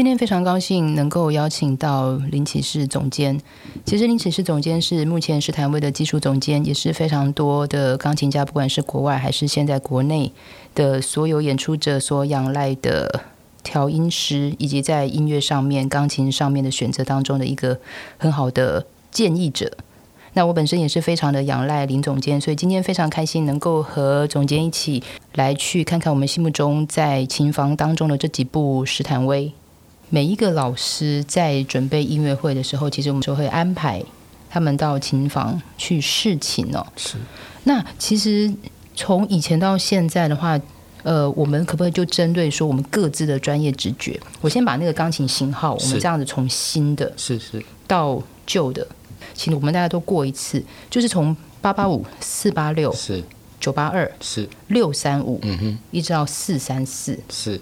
今天非常高兴能够邀请到林启士总监。其实林启士总监是目前是台湾的技术总监，也是非常多的钢琴家，不管是国外还是现在国内的所有演出者所仰赖的调音师，以及在音乐上面、钢琴上面的选择当中的一个很好的建议者。那我本身也是非常的仰赖林总监，所以今天非常开心能够和总监一起来去看看我们心目中在琴房当中的这几部史坦威。每一个老师在准备音乐会的时候，其实我们就会安排他们到琴房去试琴哦。是。那其实从以前到现在的话，呃，我们可不可以就针对说我们各自的专业直觉？我先把那个钢琴型号，我们这样子从新的是是到旧的，请我们大家都过一次，就是从八八五、四八六、是九八二、是六三五，嗯哼，一直到四三四。是。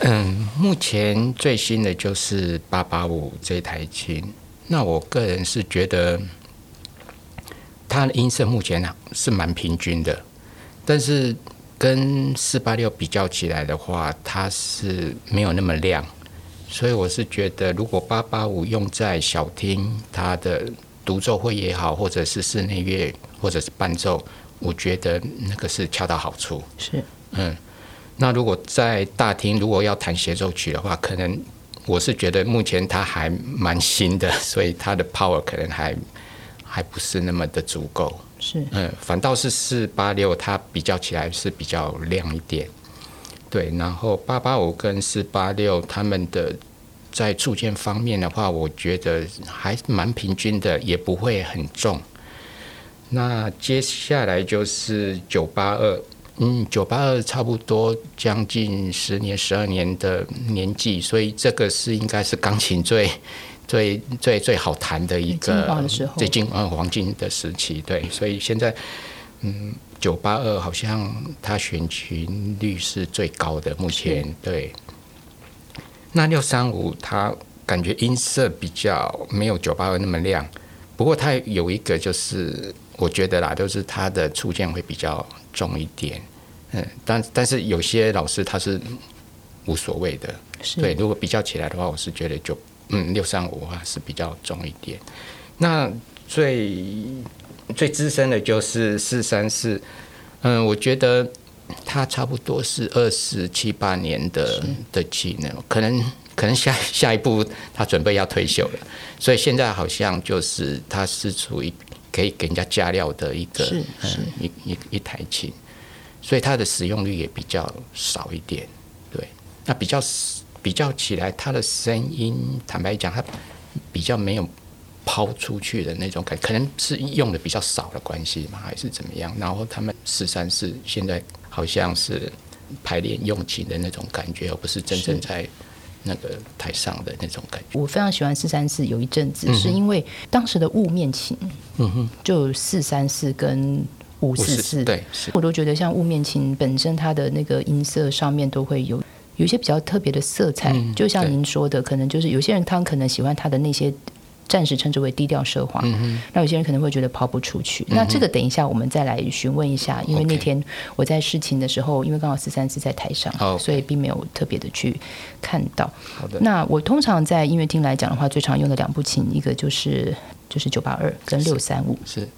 嗯，目前最新的就是八八五这台琴。那我个人是觉得，它的音色目前是蛮平均的，但是跟四八六比较起来的话，它是没有那么亮。所以我是觉得，如果八八五用在小厅，它的独奏会也好，或者是室内乐，或者是伴奏，我觉得那个是恰到好处。是，嗯。那如果在大厅，如果要弹协奏曲的话，可能我是觉得目前它还蛮新的，所以它的 power 可能还还不是那么的足够。是，嗯，反倒是四八六，它比较起来是比较亮一点。对，然后八八五跟四八六，他们的在铸件方面的话，我觉得还蛮平均的，也不会很重。那接下来就是九八二。嗯，九八二差不多将近十年、十二年的年纪，所以这个是应该是钢琴最、最、最最好弹的一个最金呃黄金的时期。对，所以现在嗯，九八二好像它选群率是最高的，目前对。那六三五它感觉音色比较没有九八二那么亮，不过它有一个就是我觉得啦，就是它的触键会比较重一点。嗯，但但是有些老师他是无所谓的，对。如果比较起来的话，我是觉得就嗯六三五啊是比较重一点。那最最资深的就是四三四，嗯，我觉得他差不多是二十七八年的的技能，可能可能下下一步他准备要退休了，所以现在好像就是他是处于可以给人家加料的一个嗯一一一台琴。所以它的使用率也比较少一点，对。那比较比较起来，它的声音，坦白讲，它比较没有抛出去的那种感，可能是用的比较少的关系嘛，还是怎么样？然后他们四三四现在好像是排练用琴的那种感觉，而不是真正在那个台上的那种感觉。我非常喜欢四三四，有一阵子是因为当时的雾面琴，嗯哼，就四三四跟。五四四，对，我都觉得像雾面琴本身，它的那个音色上面都会有有一些比较特别的色彩。就像您说的，可能就是有些人他可能喜欢他的那些暂时称之为低调奢华，那有些人可能会觉得抛不出去。那这个等一下我们再来询问一下，因为那天我在试琴的时候，因为刚好四三四在台上，所以并没有特别的去看到。好的，那我通常在音乐厅来讲的话，最常用的两部琴，一个就是就是九八二跟六三五是。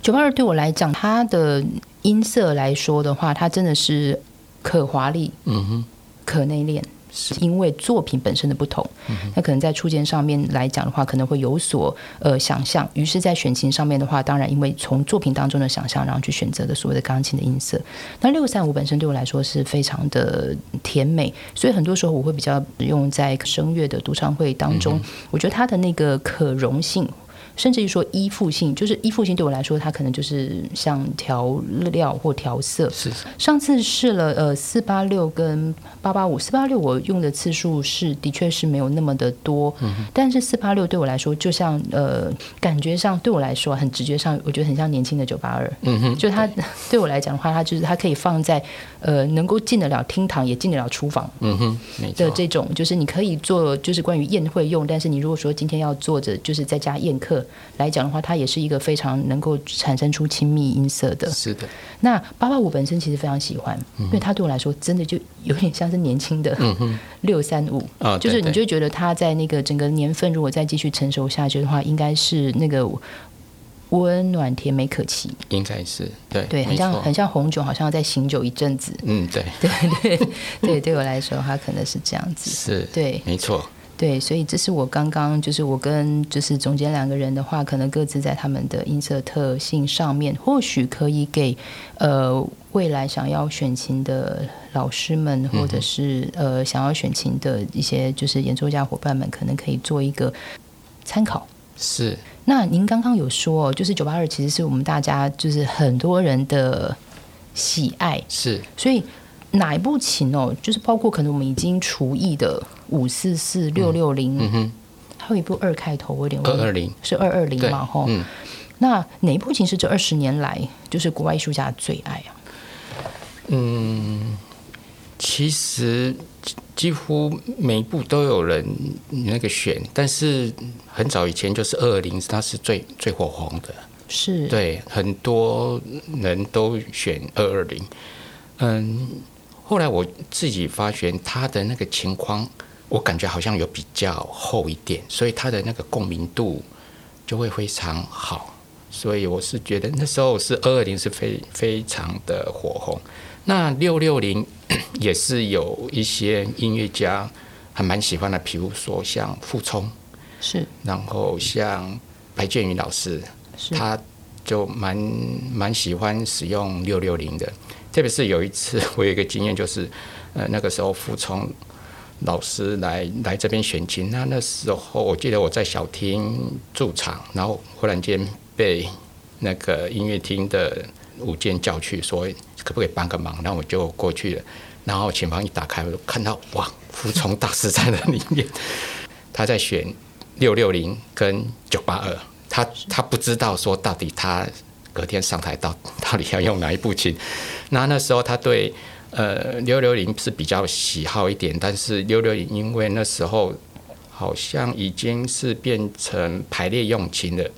九八二对我来讲，它的音色来说的话，它真的是可华丽，嗯哼，可内敛，是因为作品本身的不同。那可能在初见上面来讲的话，可能会有所呃想象。于是，在选琴上面的话，当然因为从作品当中的想象，然后去选择的所谓的钢琴的音色。那六三五本身对我来说是非常的甜美，所以很多时候我会比较用在声乐的独唱会当中。我觉得它的那个可容性。甚至于说依附性，就是依附性对我来说，它可能就是像调料或调色。是。上次试了呃四八六跟八八五，四八六我用的次数是的确是没有那么的多，嗯。但是四八六对我来说，就像呃感觉上对我来说很直觉上，我觉得很像年轻的九八二。嗯哼。就它 对我来讲的话，它就是它可以放在呃能够进得了厅堂，也进得了厨房。嗯哼。的这种就是你可以做，就是关于宴会用，但是你如果说今天要坐着，就是在家宴客。来讲的话，它也是一个非常能够产生出亲密音色的。是的，那八八五本身其实非常喜欢，因为它对我来说真的就有点像是年轻的六三五，就是你就觉得它在那个整个年份如果再继续成熟下去的话，应该是那个。温暖甜美可期，应该是对对，很像很像红酒，好像要再醒酒一阵子。嗯，对 对对对，对我来说，它可能是这样子。是，对，没错。对，所以这是我刚刚就是我跟就是总监两个人的话，可能各自在他们的音色特性上面，或许可以给呃未来想要选琴的老师们，或者是呃想要选琴的一些就是演奏家伙伴们，可能可以做一个参考。是。那您刚刚有说，就是九八二其实是我们大家就是很多人的喜爱，是。所以哪一部琴哦，就是包括可能我们已经除役的五四四六六零，嗯哼，还有一部二开头，我有点二二零是二二零嘛，吼。嗯。那哪一部琴是这二十年来就是国外艺术家的最爱啊？嗯，其实。几乎每一部都有人那个选，但是很早以前就是二二零，它是最最火红的，是对很多人都选二二零。嗯，后来我自己发现他的那个情况，我感觉好像有比较厚一点，所以他的那个共鸣度就会非常好。所以我是觉得那时候是二二零是非非常的火红。那六六零 也是有一些音乐家还蛮喜欢的，比如说像傅聪，是，然后像白建宇老师，他就蛮蛮喜欢使用六六零的。特别是有一次，我有一个经验，就是呃那个时候傅聪老师来来这边选琴，那那时候我记得我在小厅驻场，然后忽然间被那个音乐厅的舞监叫去说。可不可以帮个忙？那我就过去了。然后琴房一打开，我就看到哇，服从大师在那里面，他在选六六零跟九八二。他他不知道说到底他隔天上台到到底要用哪一部琴。那那时候他对呃六六零是比较喜好一点，但是六六零因为那时候好像已经是变成排列用琴了，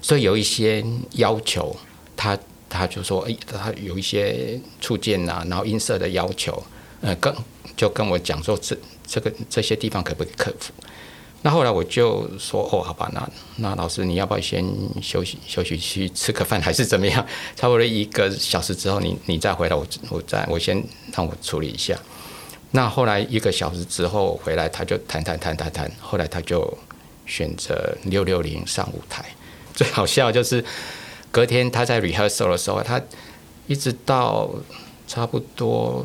所以有一些要求他。他就说：“哎，他有一些触键呐，然后音色的要求，呃，跟就跟我讲说，这这个这些地方可不可以克服？那后来我就说：哦，好吧，那那老师你要不要先休息休息去吃个饭，还是怎么样？差不多一个小时之后，你你再回来，我我再我先让我处理一下。那后来一个小时之后回来，他就弹弹弹弹弹，后来他就选择六六零上舞台。最好笑就是。”隔天他在 rehearsal 的时候，他一直到差不多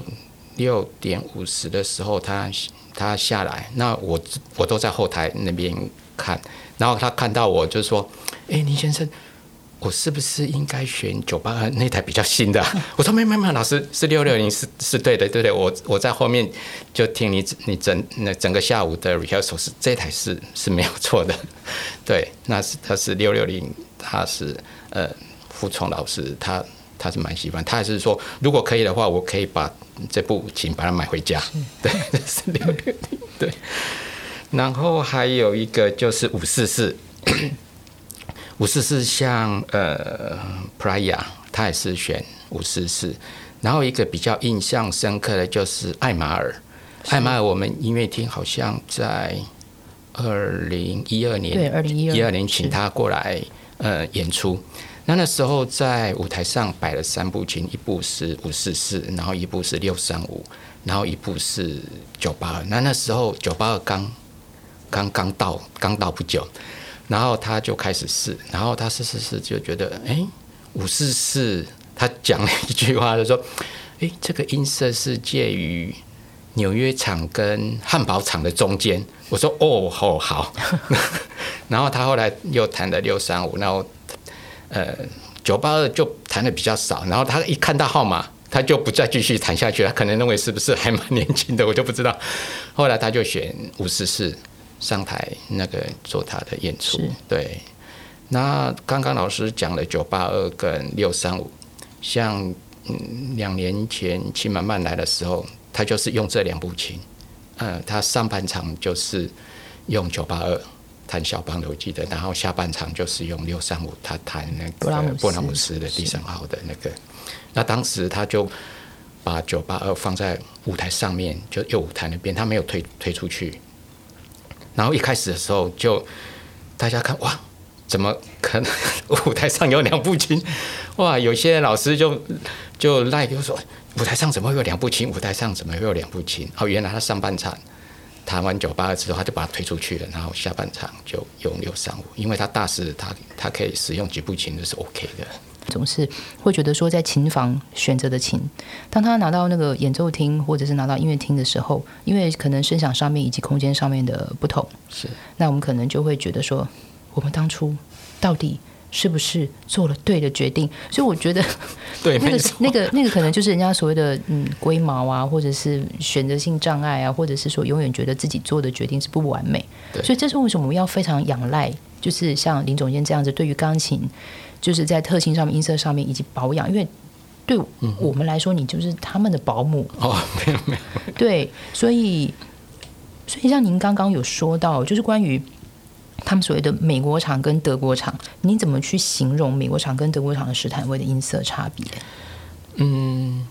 六点五十的时候，他他下来，那我我都在后台那边看，然后他看到我就说：“哎，林先生，我是不是应该选九八二那台比较新的？” 我说：“没没没，老师是六六零，是是对的，对对，我我在后面就听你你整那整个下午的 rehearsal 是这台是是没有错的，对，那是他是六六零，他是。”呃，傅聪老师他他是蛮喜欢，他还是说如果可以的话，我可以把这部琴把它买回家。对，这是六六零。对，然后还有一个就是五四四，五四四像呃 Praya，他也是选五四四。然后一个比较印象深刻的就是艾马尔，艾马尔我们音乐厅好像在二零一二年，对，二零一二年请他过来。呃，演出，那那时候在舞台上摆了三部琴，一部是五四四，然后一部是六三五，然后一部是九八二。那那时候九八二刚刚刚到，刚到不久，然后他就开始试，然后他试试试就觉得，哎，五四四，他讲了一句话，就说，哎，这个音色是介于纽约场跟汉堡场的中间。我说，哦，好好。然后他后来又弹了六三五，然后呃九八二就弹的比较少。然后他一看到号码，他就不再继续弹下去。他可能认为是不是还蛮年轻的，我就不知道。后来他就选五十四上台那个做他的演出。对。那刚刚老师讲了九八二跟六三五，像嗯两年前秦满满来的时候，他就是用这两部琴。嗯，他上半场就是用九八二。弹肖邦的，我记得，然后下半场就是用六三五，他弹那个布拉姆斯的第三号的那个。那当时他就把九八二放在舞台上面，就右舞台那边，他没有推推出去。然后一开始的时候，就大家看哇，怎么可能舞台上有两部琴？哇，有些老师就就赖就说，舞台上怎么会有两部琴？舞台上怎么会有两部琴？哦，原来他上半场弹完九八二之后，他就把它推出去了，然后下半场就用六三五，因为他大师他他可以使用几部琴都是 OK 的。总是会觉得说，在琴房选择的琴，当他拿到那个演奏厅或者是拿到音乐厅的时候，因为可能声响上面以及空间上面的不同，是那我们可能就会觉得说，我们当初到底是不是做了对的决定？所以我觉得 对，那个那个那个可能就是人家所谓的嗯龟毛啊，或者是选择性障碍啊，或者是说永远觉得自己做的决定是不完美。对所以这是为什么我们要非常仰赖，就是像林总监这样子，对于钢琴，就是在特性上面、音色上面以及保养，因为对我们来说，你就是他们的保姆。哦，没有没有，对，所以所以像您刚刚有说到，就是关于他们所谓的美国厂跟德国厂，你怎么去形容美国厂跟德国厂的史坦威的音色差别？嗯，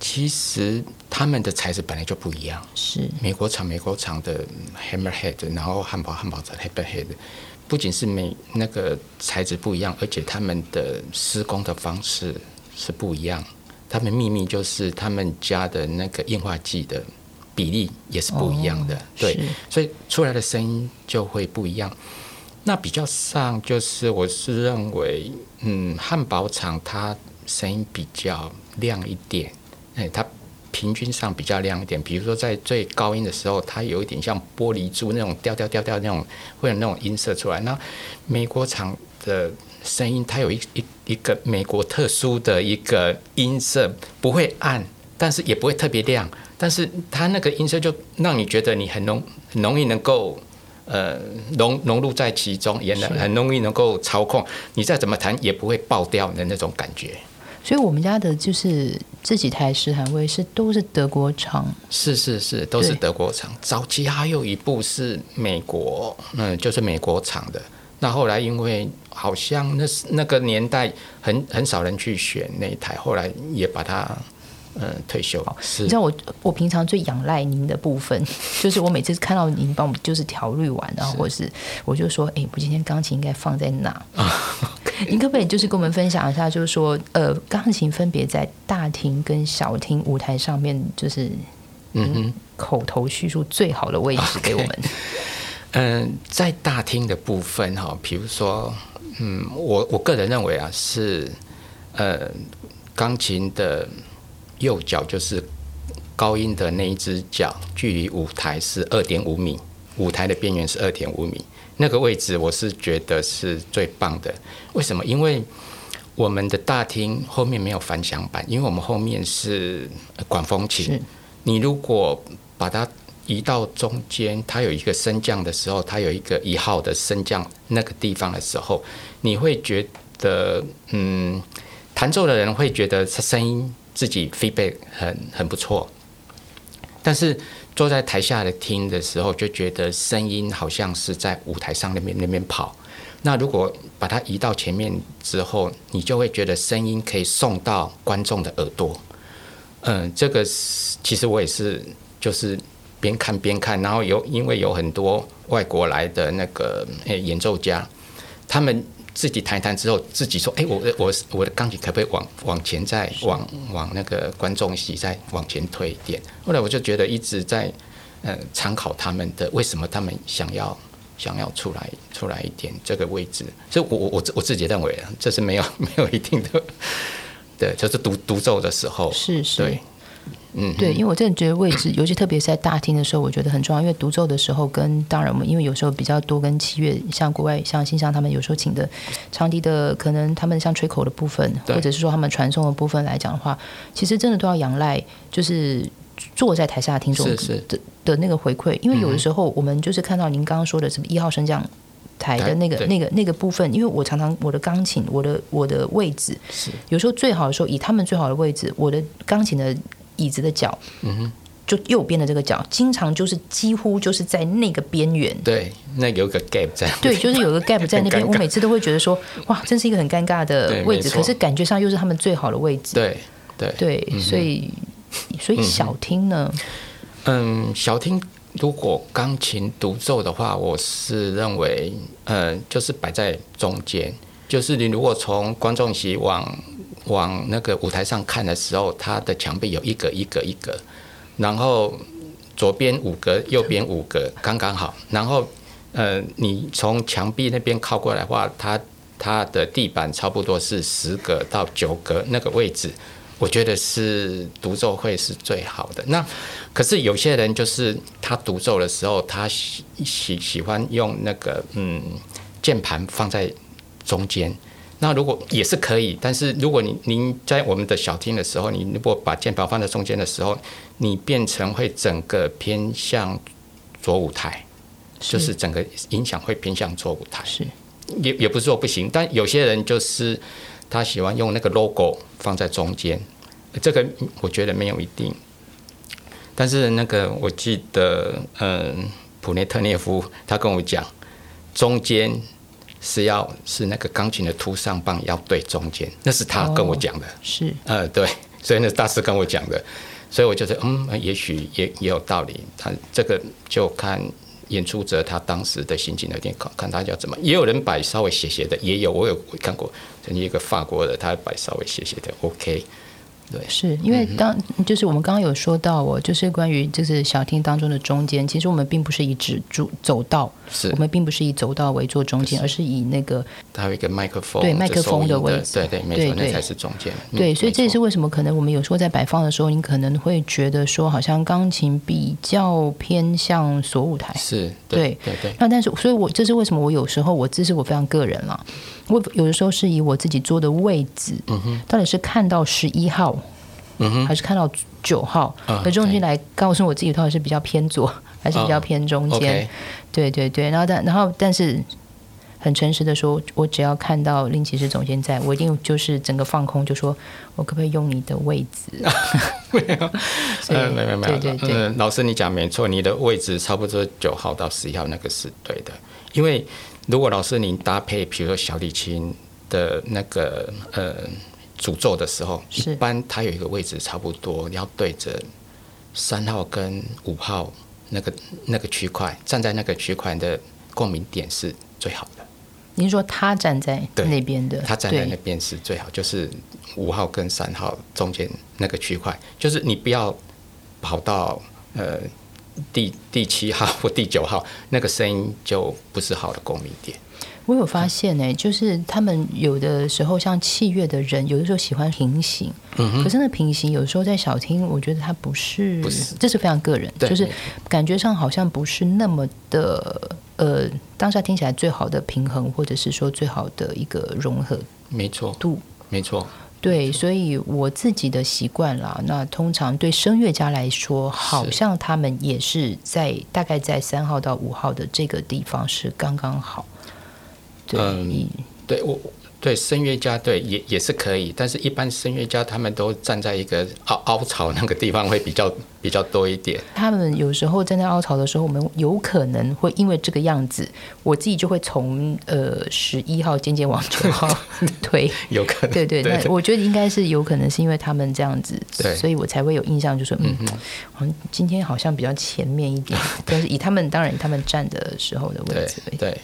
其实他们的材质本来就不一样。是美国厂美国厂的 Hammerhead，然后汉堡汉堡厂 Hammerhead，不仅是美那个材质不一样，而且他们的施工的方式是不一样。他们秘密就是他们家的那个硬化剂的比例也是不一样的，哦对，所以出来的声音就会不一样。那比较上就是我是认为，嗯，汉堡厂它声音比较亮一点，哎，它平均上比较亮一点。比如说在最高音的时候，它有一点像玻璃珠那种掉掉掉掉那种，会有那种音色出来。那美国厂的声音，它有一一一个美国特殊的一个音色，不会暗，但是也不会特别亮，但是它那个音色就让你觉得你很容很容易能够。呃，融融入在其中，也能很容易能够操控。你再怎么弹，也不会爆掉的那种感觉。所以我们家的就是这几台史坦威是都是德国厂，是是是，都是德国厂。早期还有一部是美国，嗯，就是美国厂的。那后来因为好像那是那个年代很很少人去选那一台，后来也把它嗯退休。是你知道我我平常最仰赖您的部分，就是我每次看到您帮我们就是调律完，然后或是我就说，哎、我今天钢琴应该放在哪？您可不可以就是跟我们分享一下，就是说，呃，钢琴分别在大厅跟小厅舞台上面，就是嗯哼。口头叙述最好的位置给我们。嗯，在大厅的部分哈，比如说，嗯，我我个人认为啊，是呃，钢琴的右脚就是高音的那一只脚，距离舞台是二点五米，舞台的边缘是二点五米，那个位置我是觉得是最棒的。为什么？因为我们的大厅后面没有反响板，因为我们后面是呃管风琴。你如果把它移到中间，它有一个升降的时候，它有一个一号的升降那个地方的时候，你会觉得，嗯，弹奏的人会觉得他声音自己 feedback 很很不错，但是坐在台下的听的时候，就觉得声音好像是在舞台上那边那边跑。那如果把它移到前面之后，你就会觉得声音可以送到观众的耳朵。嗯，这个是其实我也是，就是边看边看，然后有因为有很多外国来的那个、演奏家，他们自己弹一弹之后，自己说：“哎、我的我我的钢琴可不可以往往前再往往那个观众席再往前推一点？”后来我就觉得一直在呃参考他们的为什么他们想要想要出来出来一点这个位置，所以我我我自我自己认为啊，这是没有没有一定的，对，就是独独奏的时候，是是。对，嗯，对，因为我真的觉得位置，尤其特别是在大厅的时候，我觉得很重要。因为独奏的时候跟，当然我们因为有时候比较多跟七月，像国外像新上他们有时候请的长笛的，可能他们像吹口的部分，或者是说他们传送的部分来讲的话，其实真的都要仰赖，就是坐在台下的听众的的那个回馈。因为有的时候我们就是看到您刚刚说的什么一号升降。台的那个、那个、那个部分，因为我常常我的钢琴，我的我的位置，是有时候最好的时候，以他们最好的位置，我的钢琴的椅子的脚，嗯哼就右边的这个脚，经常就是几乎就是在那个边缘。对，那有个 gap 在。对，就是有个 gap 在那边。我每次都会觉得说，哇，真是一个很尴尬的位置。可是感觉上又是他们最好的位置。对对对，所以所以小厅呢？嗯，小厅如果钢琴独奏的话，我是认为，呃，就是摆在中间。就是你如果从观众席往往那个舞台上看的时候，它的墙壁有一格一格一格。然后左边五格，右边五格，刚刚好。然后，呃，你从墙壁那边靠过来的话，它它的地板差不多是十格到九格那个位置，我觉得是独奏会是最好的。那可是有些人就是他独奏的时候，他喜喜喜欢用那个嗯键盘放在中间。那如果也是可以，但是如果你您在我们的小厅的时候，你如果把键盘放在中间的时候，你变成会整个偏向左舞台，就是整个音响会偏向左舞台。是，也也不是说不行，但有些人就是他喜欢用那个 logo 放在中间，这个我觉得没有一定。但是那个我记得，嗯，普内特涅夫他跟我讲，中间。是要是那个钢琴的凸上棒要对中间，那是他跟我讲的。是，呃，对，所以那大师跟我讲的，所以我觉得，嗯，也许也也有道理。他这个就看演出者他当时的心情有点看看他要怎么。也有人摆稍微斜斜的，也有我有看过，曾经一个法国的，他摆稍微斜斜的，OK。对，是因为当就是我们刚刚有说到，哦就是关于就是小厅当中的中间，其实我们并不是以指主走道，是。我们并不是以走道为做中间，而是以那个它有一个麦克风，对麦克风的位置，对对，没错，那才是中间。对，所以这也是为什么可能我们有时候在摆放的时候，你可能会觉得说，好像钢琴比较偏向锁舞台，是对对。对。那但是，所以我这是为什么我有时候我这是我非常个人了，我有的时候是以我自己坐的位置，嗯哼，到底是看到十一号。嗯哼，还是看到九号，和中间来告诉我自己到底是比较偏左，还是比较偏中间？对对对，然后但然后但是很诚实的说，我只要看到林骑士总监在，我一定就是整个放空，就说我可不可以用你的位置？没有，没有没有，对对对，老师你讲没错，你的位置差不多九号到十一号那个是对的，因为如果老师您搭配，比如说小提琴的那个呃。主奏的时候，一般它有一个位置差不多，你要对着三号跟五号那个那个区块，站在那个区块的共鸣点是最好的。您说他站在那边的，他站在那边是最好，就是五号跟三号中间那个区块，就是你不要跑到呃第第七号或第九号，那个声音就不是好的共鸣点。我有发现呢，就是他们有的时候像器乐的人，有的时候喜欢平行，可是那平行有时候在小厅，我觉得它不是，这是非常个人，就是感觉上好像不是那么的呃，当下听起来最好的平衡，或者是说最好的一个融合，没错，度。没错，对，所以我自己的习惯啦，那通常对声乐家来说，好像他们也是在大概在三号到五号的这个地方是刚刚好。嗯，对我对声乐家对也也是可以，但是一般声乐家他们都站在一个凹凹槽那个地方会比较比较多一点。他们有时候站在凹槽的时候，我们有可能会因为这个样子，我自己就会从呃十一号渐渐往九号 推，有可能。对对，那我觉得应该是有可能是因为他们这样子，所以我才会有印象，就说嗯，好像今天好像比较前面一点，但是以他们当然他们站的时候的位置，对。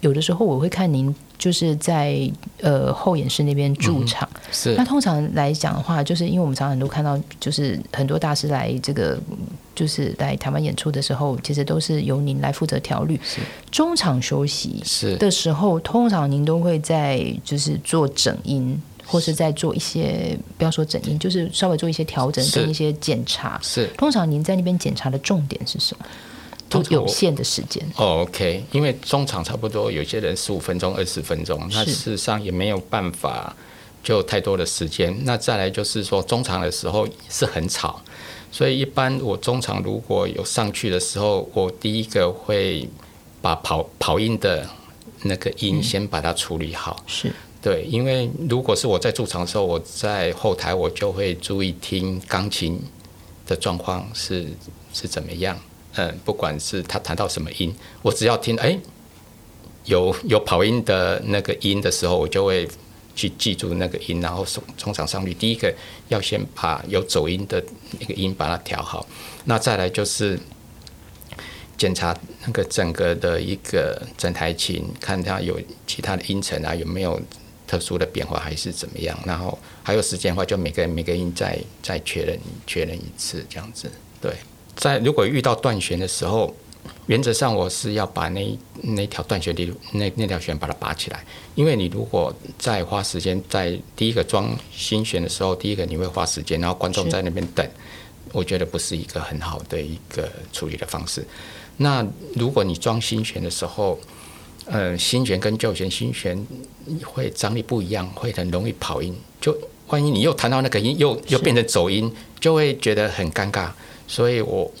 有的时候我会看您就是在呃后演室那边驻场，是那通常来讲的话，就是因为我们常常都看到，就是很多大师来这个就是来台湾演出的时候，其实都是由您来负责调律。是中场休息是的时候，通常您都会在就是做整音，或是在做一些不要说整音，就是稍微做一些调整跟一些检查。是通常您在那边检查的重点是什么？都有限的时间哦，OK，因为中场差不多有些人十五分钟、二十分钟，那事实上也没有办法就太多的时间。那再来就是说中场的时候是很吵，所以一般我中场如果有上去的时候，我第一个会把跑跑音的那个音先把它处理好。是对，因为如果是我在驻场的时候，我在后台我就会注意听钢琴。的状况是是怎么样。嗯，不管是他弹到什么音，我只要听哎有有跑音的那个音的时候，我就会去记住那个音，然后从从场上去。第一个要先把有走音的那个音把它调好，那再来就是检查那个整个的一个整台琴，看它有其他的音程啊有没有特殊的变化，还是怎么样。然后还有时间的话，就每个人每个音再再确认确认一次，这样子对。在如果遇到断弦的时候，原则上我是要把那那条断弦的那那条弦把它拔起来，因为你如果再花时间在第一个装新弦的时候，第一个你会花时间，然后观众在那边等，我觉得不是一个很好的一个处理的方式。那如果你装新弦的时候，呃，新弦跟旧弦，新弦会张力不一样，会很容易跑音，就万一你又弹到那个音，又又变成走音，就会觉得很尴尬。所以，我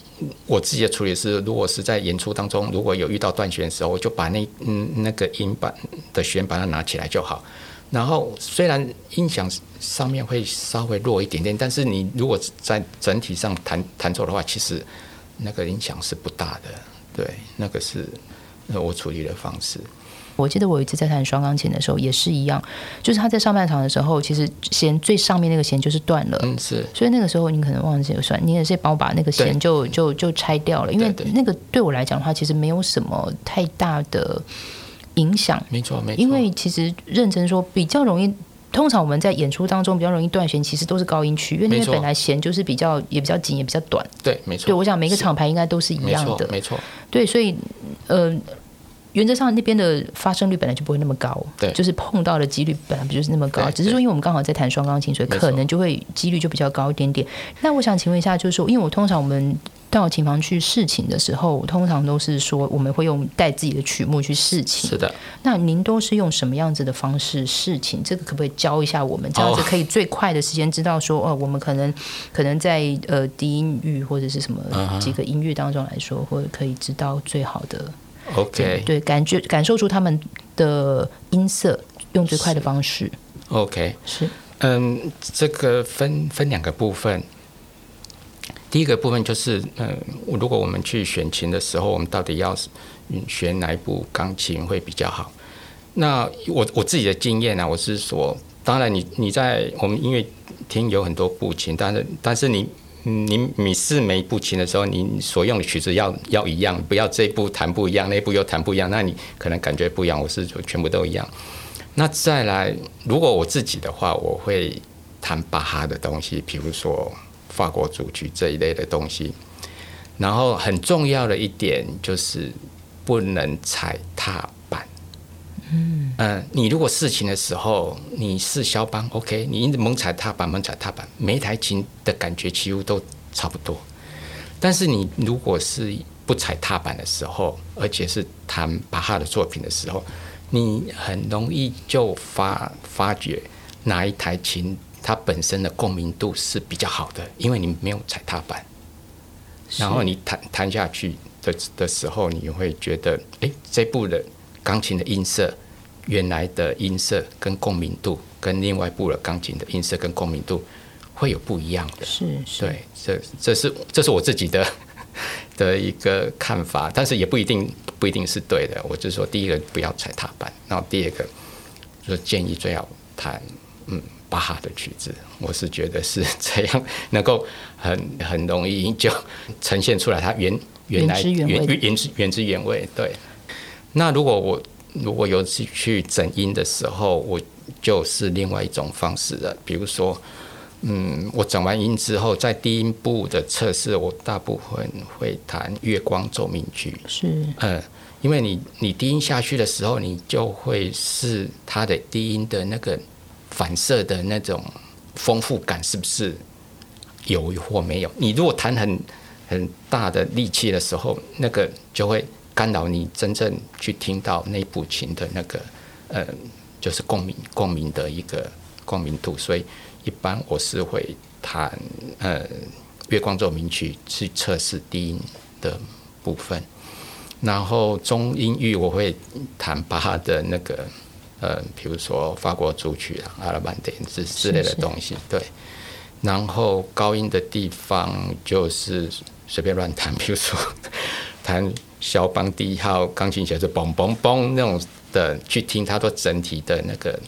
我自己的处理是，如果是在演出当中，如果有遇到断弦的时候，我就把那嗯那个音板的弦把它拿起来就好。然后，虽然音响上面会稍微弱一点点，但是你如果在整体上弹弹奏的话，其实那个影响是不大的。对，那个是我处理的方式。我记得我有一次在弹双钢琴的时候也是一样，就是他在上半场的时候，其实弦最上面那个弦就是断了，嗯是，所以那个时候你可能忘记了算，你也是帮我把那个弦就就就拆掉了，因为那个对我来讲的话，其实没有什么太大的影响，没错没错，因为其实认真说比较容易，通常我们在演出当中比较容易断弦，其实都是高音区，因为那个本来弦就是比较也比较紧也比较短，对没错，对我想每个厂牌应该都是一样的，没错，对，所以呃。原则上那边的发生率本来就不会那么高，对，就是碰到的几率本来不就是那么高，只是说因为我们刚好在弹双钢琴，所以可能就会几率就比较高一点点。那我想请问一下，就是说，因为我通常我们到琴房去试琴的时候，通常都是说我们会用带自己的曲目去试琴，是的。那您都是用什么样子的方式试琴？这个可不可以教一下我们？这样子可以最快的时间知道说，哦，我们可能 可能在呃低音域或者是什么几个音域当中来说，或者可以知道最好的。OK，对，感觉感受出他们的音色，用最快的方式。OK，是，嗯，这个分分两个部分。第一个部分就是，嗯，如果我们去选琴的时候，我们到底要选哪一部钢琴会比较好？那我我自己的经验呢，我是说，当然你你在我们音乐厅有很多部琴，但是但是你。你你试每一部琴的时候，你所用的曲子要要一样，不要这一步弹不一样，那一步又弹不一样，那你可能感觉不一样。我是全部都一样。那再来，如果我自己的话，我会弹巴哈的东西，比如说法国主曲这一类的东西。然后很重要的一点就是不能踩踏板。嗯呃，你如果试琴的时候，你试肖邦，OK，你猛踩踏板，猛踩踏板，每一台琴的感觉几乎都差不多。但是你如果是不踩踏板的时候，而且是弹巴哈的作品的时候，你很容易就发发觉哪一台琴它本身的共鸣度是比较好的，因为你没有踩踏板。然后你弹弹下去的的时候，你会觉得，哎，这部的。钢琴的音色，原来的音色跟共鸣度，跟另外一部的钢琴的音色跟共鸣度会有不一样的。是是，对，这这是这是我自己的 的一个看法，但是也不一定不一定是对的。我就说，第一个不要踩踏板，然后第二个就建议最好弹嗯巴哈的曲子。我是觉得是这样，能够很很容易就呈现出来它原原来原原原汁原汁原味。对。那如果我如果有去去整音的时候，我就是另外一种方式了。比如说，嗯，我整完音之后，在低音部的测试，我大部分会弹《月光奏鸣曲》。是，嗯，因为你你低音下去的时候，你就会是它的低音的那个反射的那种丰富感，是不是有或没有？你如果弹很很大的力气的时候，那个就会。干扰你真正去听到那部琴的那个，呃，就是共鸣共鸣的一个共鸣度，所以一般我是会弹呃《月光奏鸣曲》去测试低音的部分，然后中音域我会弹巴哈的那个呃，比如说法国主曲啊、阿拉曼德之之类的东西，对。然后高音的地方就是随便乱弹，比如说弹肖邦第一号钢琴协奏，嘣嘣嘣那种的，去听它的整体的那个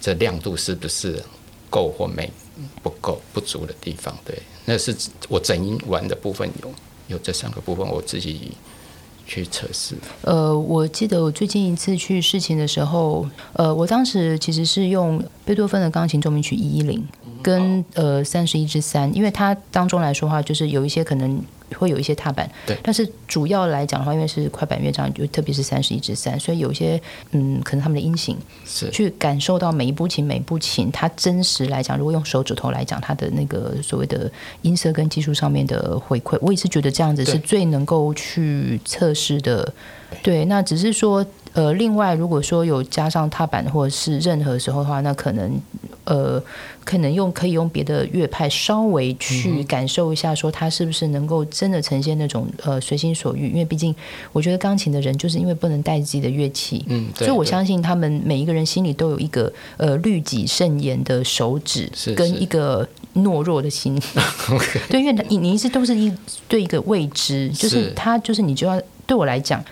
这亮度是不是够或没不够不足的地方。对，那是我整音玩的部分有有这三个部分，我自己。去测试。呃，我记得我最近一次去试琴的时候，呃，我当时其实是用贝多芬的钢琴奏鸣曲一一零跟呃三十一之三，因为它当中来说话，就是有一些可能。会有一些踏板，对，但是主要来讲的话，因为是快板乐章，就特别是三十一至三，所以有一些嗯，可能他们的音型是去感受到每一步琴每一部琴，它真实来讲，如果用手指头来讲，它的那个所谓的音色跟技术上面的回馈，我也是觉得这样子是最能够去测试的。对，那只是说。呃，另外，如果说有加上踏板或者是任何时候的话，那可能呃，可能用可以用别的乐派稍微去感受一下，说它是不是能够真的呈现那种呃随心所欲。因为毕竟，我觉得钢琴的人就是因为不能带自己的乐器，嗯，所以我相信他们每一个人心里都有一个呃律己慎言的手指，跟一个懦弱的心。对，因为你你一直都是一对一个未知，就是他就是你就要对我来讲。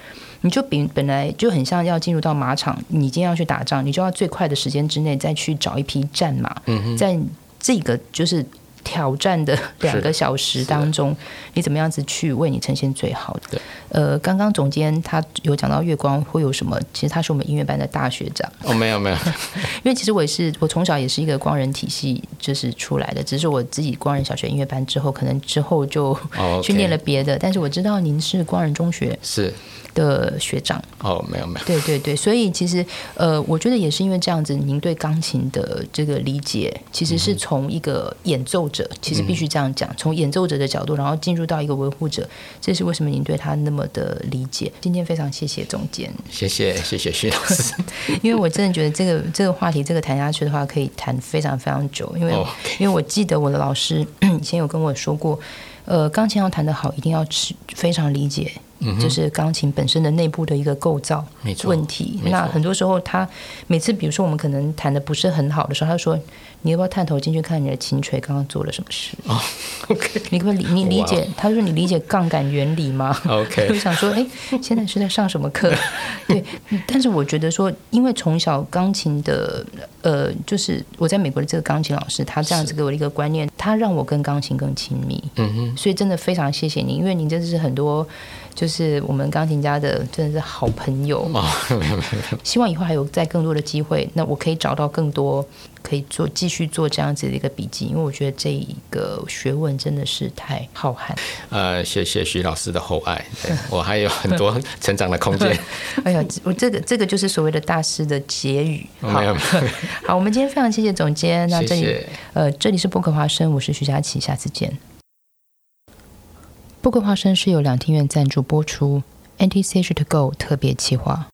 你就比本来就很像要进入到马场，你今天要去打仗，你就要最快的时间之内再去找一匹战马，嗯在这个就是挑战的 两个小时当中，你怎么样子去为你呈现最好的？呃，刚刚总监他有讲到月光会有什么？其实他是我们音乐班的大学长。哦，没有没有，因为其实我也是，我从小也是一个光人体系就是出来的，只是我自己光人小学音乐班之后，可能之后就去念了别的。但是我知道您是光人中学是。的学长。哦，没有没有，对对对，所以其实呃，我觉得也是因为这样子，您对钢琴的这个理解，其实是从一个演奏者，其实必须这样讲，从演奏者的角度，然后进入到一个维护者，这是为什么您对他那么的理解。今天非常谢谢总监，谢谢谢谢徐老师，因为我真的觉得这个这个话题，这个谈下去的话，可以谈非常非常久，因为因为我记得我的老师 以前有跟我说过，呃，钢琴要弹得好，一定要是非常理解。就是钢琴本身的内部的一个构造问题。那很多时候，他每次比如说我们可能弹的不是很好的时候，他说：“你要不要探头进去看你的琴锤刚刚做了什么事？”哦，OK，你可不可以你理解？他说：“你理解杠杆原理吗？”OK，我想说，哎，现在是在上什么课？对，但是我觉得说，因为从小钢琴的呃，就是我在美国的这个钢琴老师，他这样子给我的一个观念，他让我跟钢琴更亲密。嗯哼，所以真的非常谢谢您，因为您真的是很多。就是我们钢琴家的真的是好朋友，希望以后还有再更多的机会，那我可以找到更多可以做继续做这样子的一个笔记，因为我觉得这一个学问真的是太浩瀚。呃，谢谢徐老师的厚爱，我还有很多成长的空间。哎呀，我这个这个就是所谓的大师的结语。好，好，我们今天非常谢谢总监。那这里呃，这里是博客华生，我是徐佳琪，下次见。富贵花生是由两厅院赞助播出，NTCH To Go 特别企划。